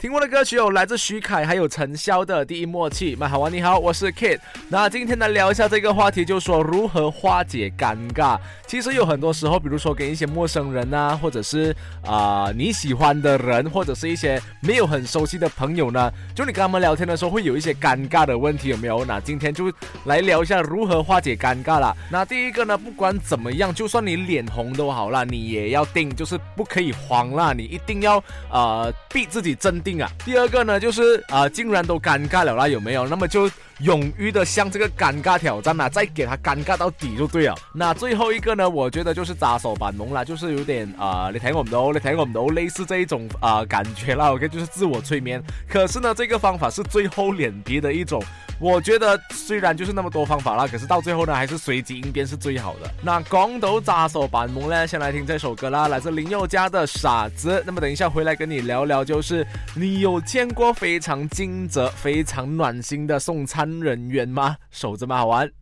听过的歌曲有来自徐凯还有陈潇的《第一默契》。麦好玩，你好，我是 Kid。那今天呢聊一下这个话题，就说如何化解尴尬。其实有很多时候，比如说跟一些陌生人啊，或者是啊你喜欢的人，或者是一些没有很熟悉的朋友呢，就你跟他们聊天的时候会有一些尴尬的问题，有没有？那今天就来聊一下如何化解尴尬了。那第一个呢，不管怎么样，就算你脸红都好啦，你也要定，就是不可以慌啦，你一定要呃逼自己镇定。第二个呢，就是啊，竟然都尴尬了啦，有没有？那么就勇于的向这个尴尬挑战啊，再给他尴尬到底就对了。那最后一个呢，我觉得就是扎手板萌啦，就是有点啊，你睇我唔到，你睇我唔到，类似这一种啊感觉啦。OK，就是自我催眠。可是呢，这个方法是最厚脸皮的一种。我觉得虽然就是那么多方法啦，可是到最后呢，还是随机应变是最好的。那光头扎手板萌呢，先来听这首歌啦，来自林宥嘉的《傻子》。那么等一下回来跟你聊聊，就是你有见过非常尽责、非常暖心的送餐人员吗？守这么？好玩。